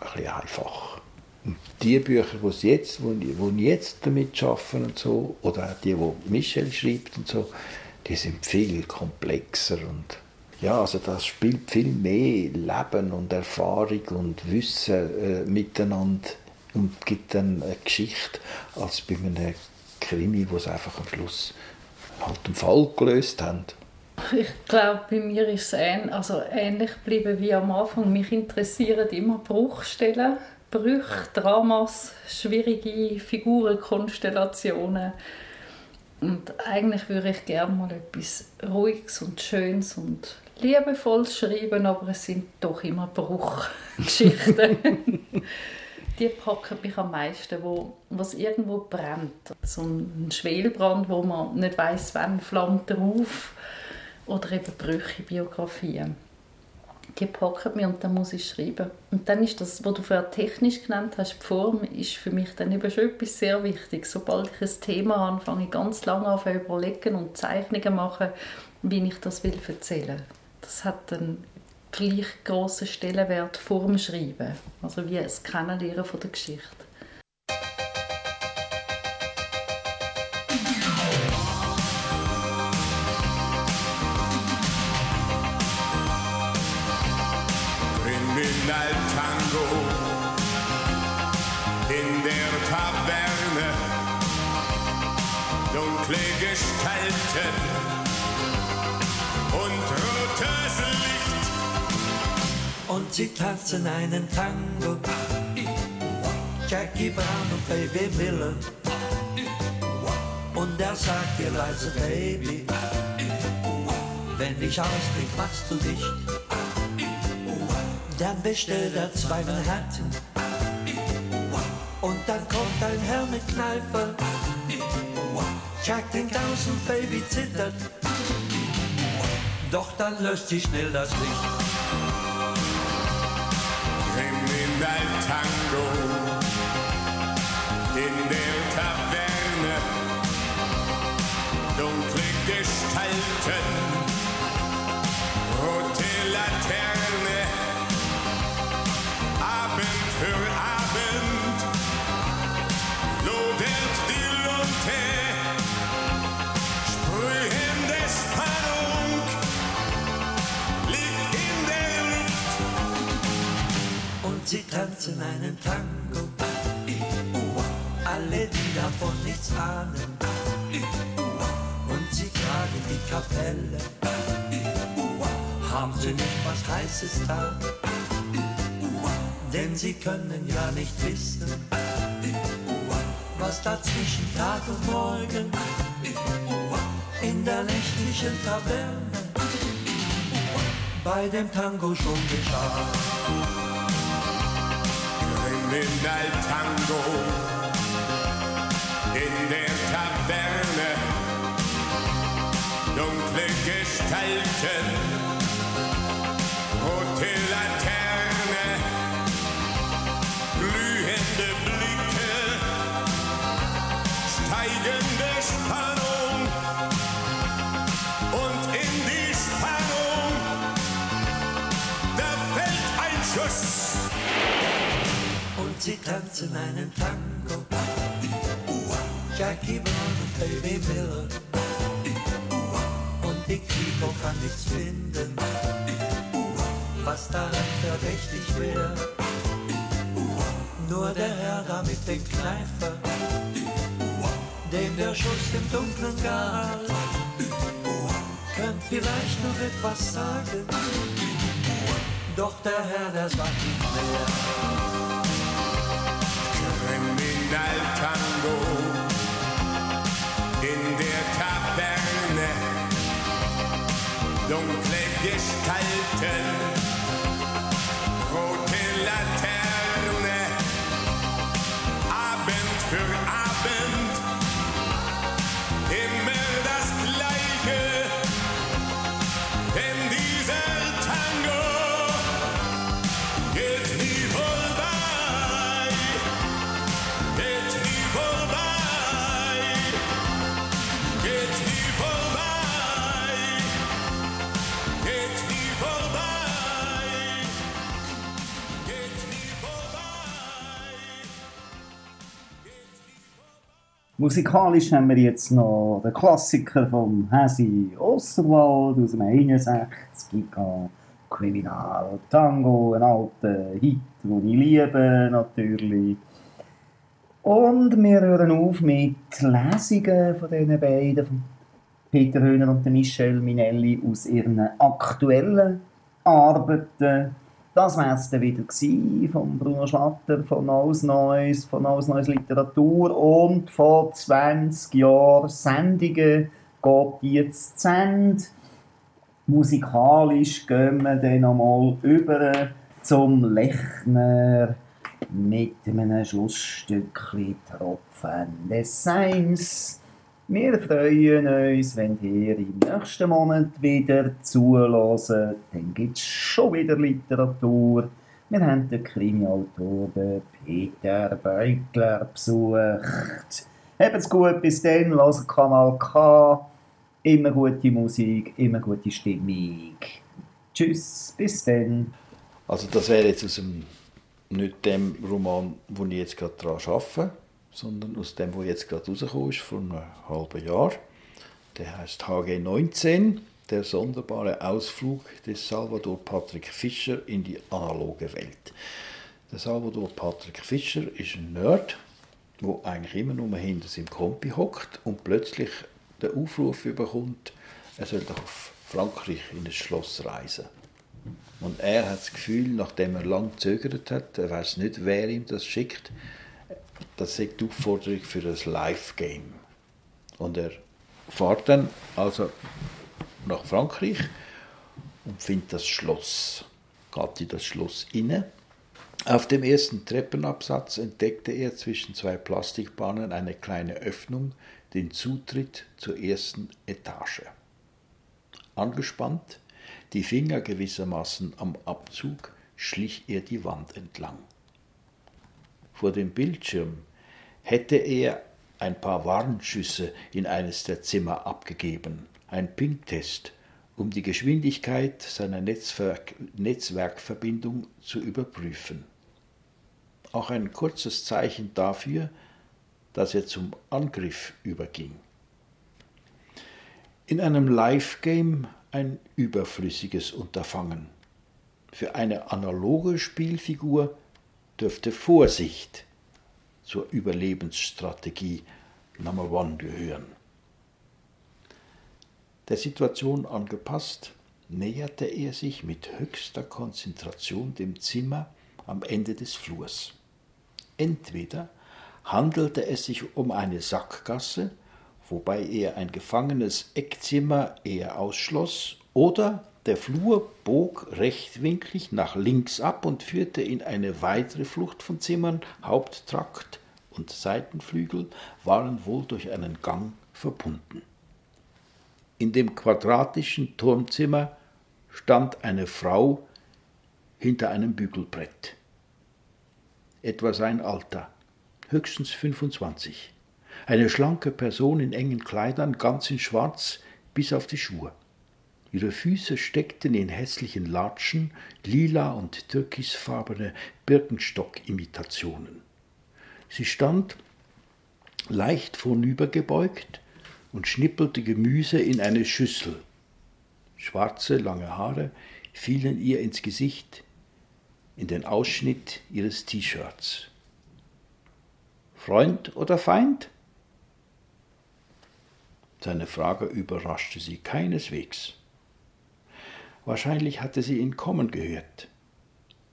ein einfach. Und die Bücher, die jetzt, wo, wo jetzt damit arbeiten und so, oder auch die, die Michel schreibt und so, die sind viel komplexer und ja, also das spielt viel mehr Leben und Erfahrung und Wissen äh, miteinander und gibt dann eine Geschichte als bei einem Krimi, wo es einfach am Schluss halt einen Fall gelöst haben. Ich glaube, bei mir ist es ähn also ähnlich geblieben wie am Anfang. Mich interessieren immer Bruchstellen, Brüche, Dramas, schwierige Figurenkonstellationen. Und eigentlich würde ich gerne mal etwas Ruhiges und Schönes und Liebevolles schreiben, aber es sind doch immer Bruchgeschichten. die packen mich am meisten, wo was irgendwo brennt. So ein Schwelbrand, wo man nicht weiß, wann flammt er auf. Oder eben Brüche, Biografien. Die packen mich und dann muss ich schreiben. Und dann ist das, was du vorher technisch genannt hast, die Form, ist für mich dann eben schon etwas sehr wichtig. Sobald ich ein Thema habe, fange ich ganz lange an zu überlegen und Zeichnungen machen, wie ich das will erzählen. Das hat einen gleich grossen Stellenwert vor dem Schreiben. Also wie das Kennenlernen von der Geschichte. Kriminal Tango in der Taverne, dunkle Gestalten Und sie tanzen einen Tango. Jackie Brown und Baby Miller. Und er sagt ihr leise Baby, wenn ich austrink, machst du dicht. Dann bestellt er zwei Manhattan. Und dann kommt ein Herr mit Kneife. Jack den tausend Baby zittert. Doch dann löscht sich schnell das Licht. drive. Tanzen einen Tango. Alle, die davon nichts ahnen. Und sie fragen die Kapelle, haben sie nicht was Heißes da? Denn sie können ja nicht wissen, was da zwischen Tag und Morgen. In der nächtlichen Taverne. Bei dem Tango schon geschah. Kriminal Tango in der Taverne, dunkle Gestalten, tanzen einen Tango. Jackie Brown und Baby Miller. Und die Kripo kann nichts finden, was daran verdächtig wäre. Nur der Herr da mit dem Kneifer, dem der Schuss im Dunkeln galt, könnte vielleicht noch etwas sagen. Doch der Herr, der sagt nicht mehr. Kriminaltango in der Taverne. Dunkle Gestalten, Musikalisch haben wir jetzt noch den Klassiker von Hasi Oswald aus dem 61 gehabt. Kriminal Tango, ein alter Hit, den ich liebe natürlich. Und wir hören auf mit Lesungen von diesen beiden, von Peter Höhner und Michel Minelli, aus ihren aktuellen Arbeiten. Das war es dann wieder von Bruno Schlatter, von Neues Neues, von Neues Neues Literatur und von 20 Jahren Sendungen geht jetzt zu Ende. Musikalisch gehen wir dann nochmal über zum Lechner mit einem Schlussstückchen Tropfen des Seins. Wir freuen uns, wenn ihr im nächsten Monat wieder zuhört. Dann gibt es schon wieder Literatur. Wir haben den Krimi-Autor den Peter Beugler besucht. Habt's gut, bis dann, lasst Kanal K. Immer gute Musik, immer gute Stimmung. Tschüss, bis dann. Also das wäre jetzt aus dem, nicht dem Roman, wo ich jetzt gerade daran arbeite, sondern aus dem, wo jetzt gerade rausgekommen ist, vor einem halben Jahr. Der heißt HG 19, der sonderbare Ausflug des Salvador Patrick Fischer in die analoge Welt. Der Salvador Patrick Fischer ist ein Nerd, wo eigentlich immer nur hinter seinem Kompi hockt und plötzlich den Aufruf bekommt, er soll doch auf Frankreich in ein Schloss reisen. Und er hat das Gefühl, nachdem er lang gezögert hat, er weiß nicht, wer ihm das schickt, das ist die Aufforderung für ein Live-Game. Und er fährt dann also nach Frankreich und findet das Schloss. Geht in das Schloss inne. Auf dem ersten Treppenabsatz entdeckte er zwischen zwei Plastikbahnen eine kleine Öffnung, den Zutritt zur ersten Etage. Angespannt, die Finger gewissermaßen am Abzug, schlich er die Wand entlang. Vor dem Bildschirm hätte er ein paar Warnschüsse in eines der Zimmer abgegeben, ein Ping-Test, um die Geschwindigkeit seiner Netzwerk Netzwerkverbindung zu überprüfen. Auch ein kurzes Zeichen dafür, dass er zum Angriff überging. In einem Live-Game ein überflüssiges Unterfangen. Für eine analoge Spielfigur dürfte Vorsicht zur Überlebensstrategie Number One gehören. Der Situation angepasst, näherte er sich mit höchster Konzentration dem Zimmer am Ende des Flurs. Entweder handelte es sich um eine Sackgasse, wobei er ein gefangenes Eckzimmer eher ausschloss, oder der Flur bog rechtwinklig nach links ab und führte in eine weitere Flucht von Zimmern, Haupttrakt und Seitenflügel waren wohl durch einen Gang verbunden. In dem quadratischen Turmzimmer stand eine Frau hinter einem Bügelbrett. Etwa sein Alter, höchstens 25. Eine schlanke Person in engen Kleidern, ganz in Schwarz, bis auf die Schuhe. Ihre Füße steckten in hässlichen Latschen, lila und türkisfarbene Birkenstock-Imitationen. Sie stand leicht vornübergebeugt und schnippelte Gemüse in eine Schüssel. Schwarze, lange Haare fielen ihr ins Gesicht, in den Ausschnitt ihres T-Shirts. Freund oder Feind? Seine Frage überraschte sie keineswegs. Wahrscheinlich hatte sie ihn kommen gehört.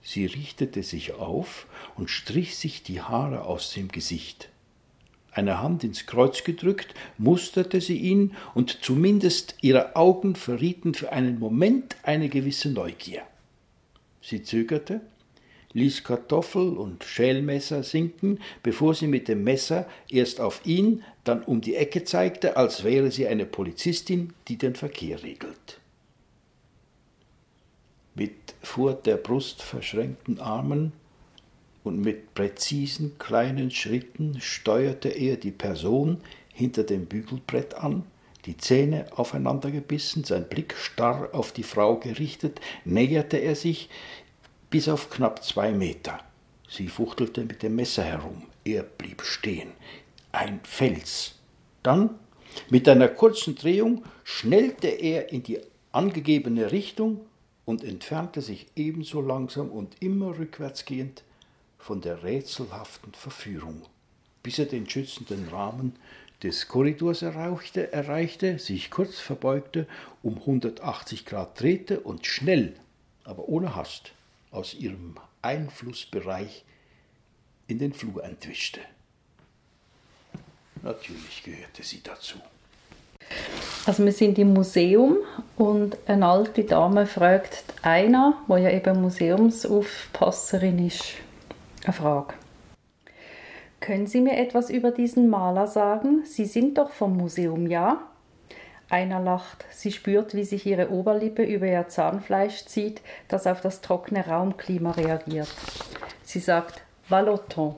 Sie richtete sich auf und strich sich die Haare aus dem Gesicht. Eine Hand ins Kreuz gedrückt, musterte sie ihn, und zumindest ihre Augen verrieten für einen Moment eine gewisse Neugier. Sie zögerte, ließ Kartoffel und Schälmesser sinken, bevor sie mit dem Messer erst auf ihn, dann um die Ecke zeigte, als wäre sie eine Polizistin, die den Verkehr regelt. Mit vor der Brust verschränkten Armen und mit präzisen kleinen Schritten steuerte er die Person hinter dem Bügelbrett an, die Zähne aufeinandergebissen, sein Blick starr auf die Frau gerichtet, näherte er sich bis auf knapp zwei Meter. Sie fuchtelte mit dem Messer herum. Er blieb stehen. Ein Fels. Dann, mit einer kurzen Drehung, schnellte er in die angegebene Richtung und entfernte sich ebenso langsam und immer rückwärtsgehend von der rätselhaften Verführung, bis er den schützenden Rahmen des Korridors erreichte, erreichte, sich kurz verbeugte, um 180 Grad drehte und schnell, aber ohne Hast, aus ihrem Einflussbereich in den Flur entwischte. Natürlich gehörte sie dazu. Also wir sind im Museum und eine alte Dame fragt einer, wo ja eben Museumsaufpasserin ist, eine Frage. Können Sie mir etwas über diesen Maler sagen? Sie sind doch vom Museum, ja? Einer lacht. Sie spürt, wie sich ihre Oberlippe über ihr Zahnfleisch zieht, das auf das trockene Raumklima reagiert. Sie sagt, Vallotton.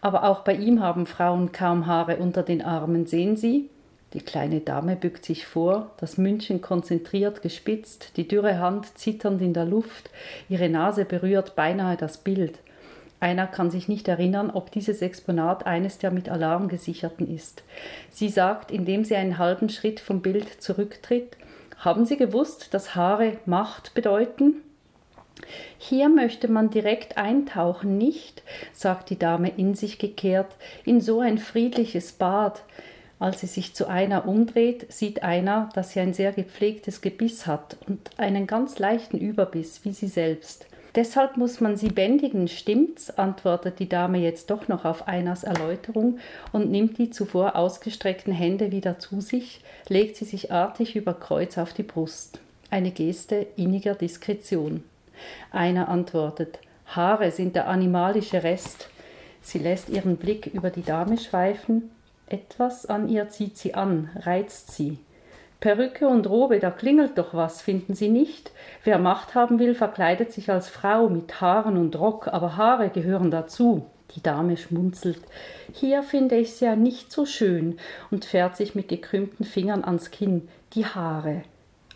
Aber auch bei ihm haben Frauen kaum Haare unter den Armen. Sehen Sie? Die kleine Dame bückt sich vor, das Mündchen konzentriert gespitzt, die dürre Hand zitternd in der Luft, ihre Nase berührt beinahe das Bild. Einer kann sich nicht erinnern, ob dieses Exponat eines der mit Alarm gesicherten ist. Sie sagt, indem sie einen halben Schritt vom Bild zurücktritt, haben Sie gewusst, dass Haare Macht bedeuten? Hier möchte man direkt eintauchen, nicht, sagt die Dame in sich gekehrt, in so ein friedliches Bad. Als sie sich zu einer umdreht, sieht einer, dass sie ein sehr gepflegtes Gebiss hat und einen ganz leichten Überbiss, wie sie selbst. Deshalb muss man sie bändigen, stimmt's? antwortet die Dame jetzt doch noch auf Einers Erläuterung und nimmt die zuvor ausgestreckten Hände wieder zu sich, legt sie sich artig über Kreuz auf die Brust. Eine Geste inniger Diskretion. Einer antwortet, Haare sind der animalische Rest. Sie lässt ihren Blick über die Dame schweifen, etwas an ihr zieht sie an, reizt sie. Perücke und Robe, da klingelt doch was, finden Sie nicht? Wer Macht haben will, verkleidet sich als Frau mit Haaren und Rock, aber Haare gehören dazu. Die Dame schmunzelt. Hier finde ich's ja nicht so schön und fährt sich mit gekrümmten Fingern ans Kinn. Die Haare.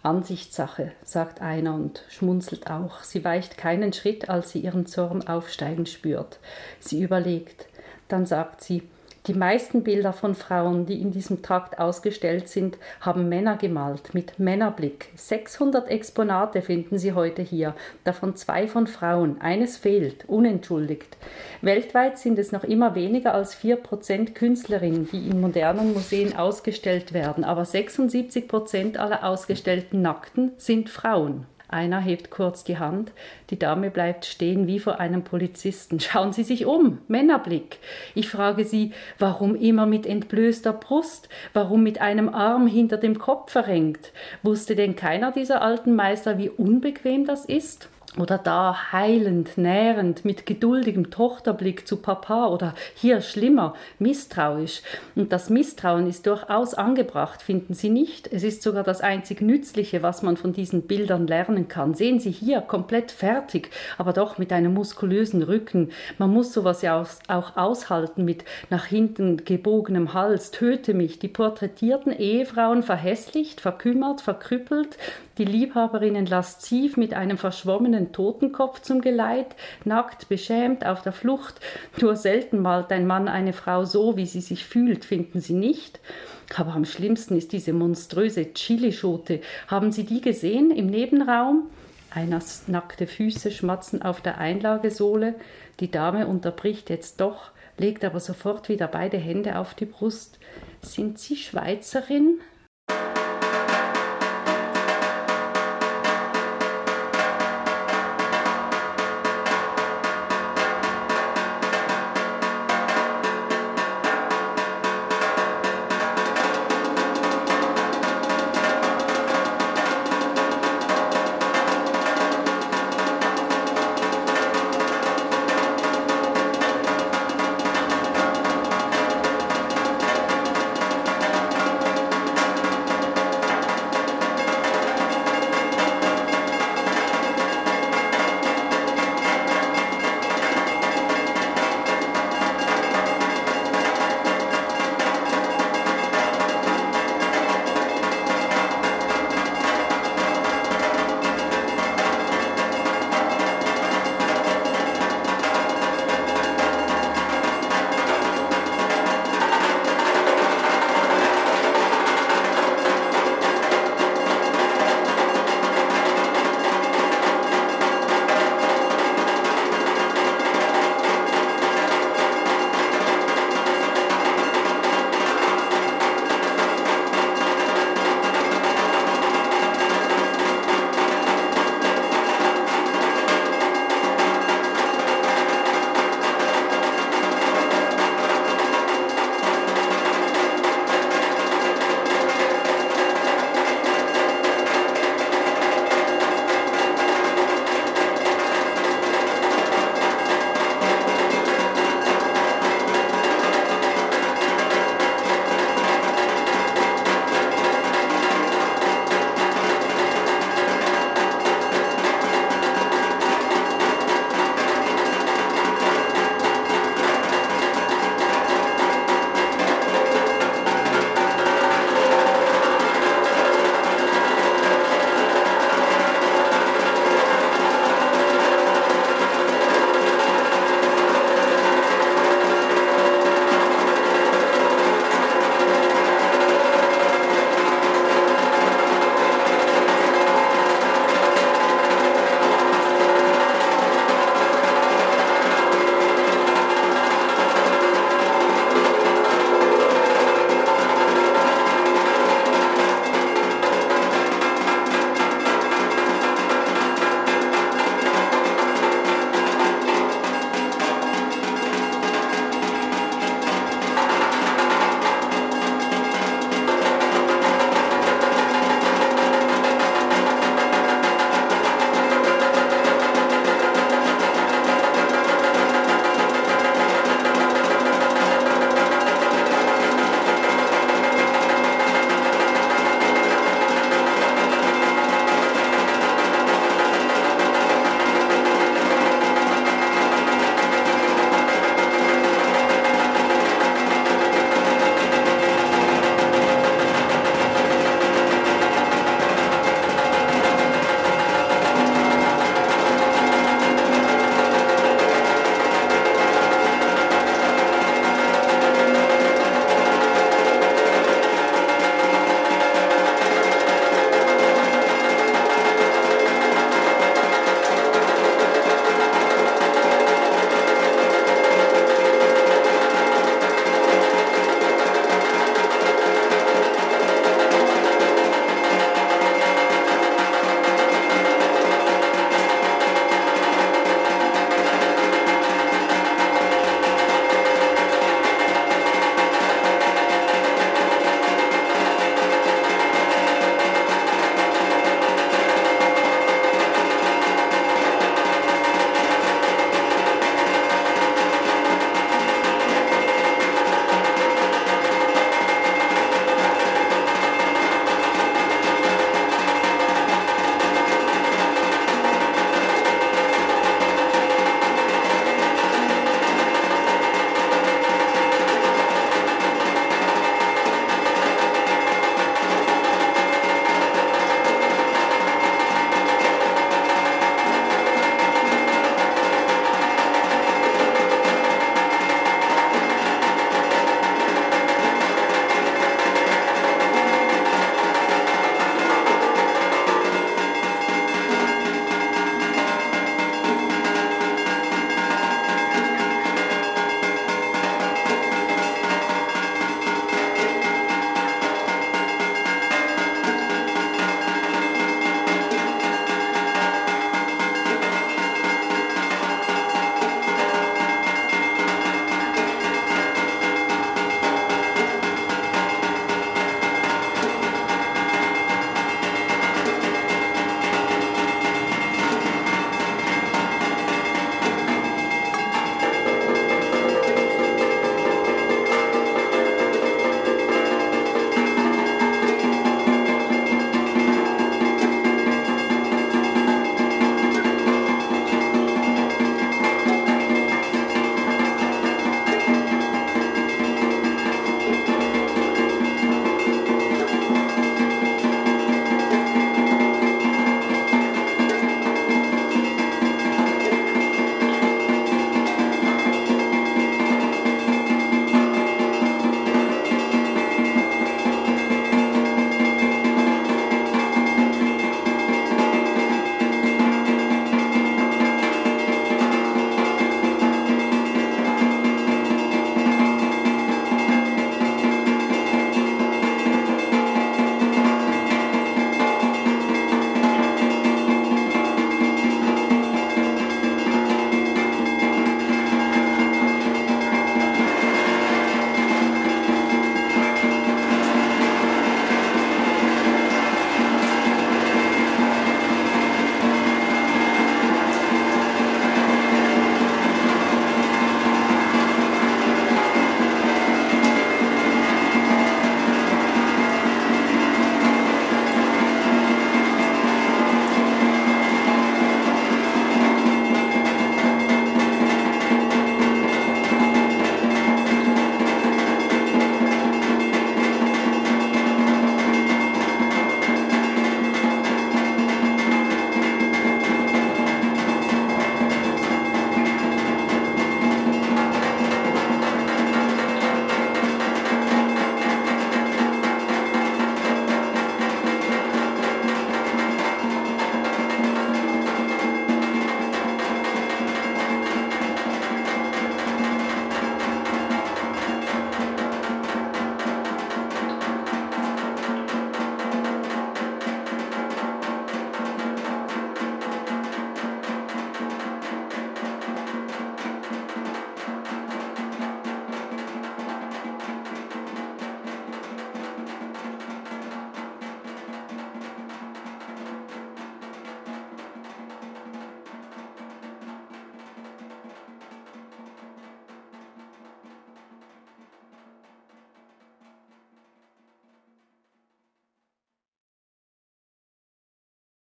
Ansichtssache, sagt einer und schmunzelt auch. Sie weicht keinen Schritt, als sie ihren Zorn aufsteigen spürt. Sie überlegt. Dann sagt sie, die meisten Bilder von Frauen, die in diesem Trakt ausgestellt sind, haben Männer gemalt mit Männerblick. 600 Exponate finden Sie heute hier, davon zwei von Frauen. Eines fehlt, unentschuldigt. Weltweit sind es noch immer weniger als 4% Künstlerinnen, die in modernen Museen ausgestellt werden, aber 76% aller ausgestellten Nackten sind Frauen. Einer hebt kurz die Hand, die Dame bleibt stehen wie vor einem Polizisten. Schauen Sie sich um, Männerblick. Ich frage Sie, warum immer mit entblößter Brust, warum mit einem Arm hinter dem Kopf verrenkt? Wusste denn keiner dieser alten Meister, wie unbequem das ist? Oder da heilend, nährend, mit geduldigem Tochterblick zu Papa oder hier schlimmer, misstrauisch. Und das Misstrauen ist durchaus angebracht, finden Sie nicht? Es ist sogar das einzig Nützliche, was man von diesen Bildern lernen kann. Sehen Sie hier, komplett fertig, aber doch mit einem muskulösen Rücken. Man muss sowas ja auch aushalten mit nach hinten gebogenem Hals. Töte mich. Die porträtierten Ehefrauen verhässlicht, verkümmert, verkrüppelt, die Liebhaberinnen lasziv mit einem verschwommenen Totenkopf zum Geleit, nackt, beschämt, auf der Flucht. Nur selten malt ein Mann eine Frau so, wie sie sich fühlt, finden Sie nicht? Aber am schlimmsten ist diese monströse Chilischote. Haben Sie die gesehen im Nebenraum? Einers nackte Füße schmatzen auf der Einlagesohle. Die Dame unterbricht jetzt doch, legt aber sofort wieder beide Hände auf die Brust. Sind Sie Schweizerin?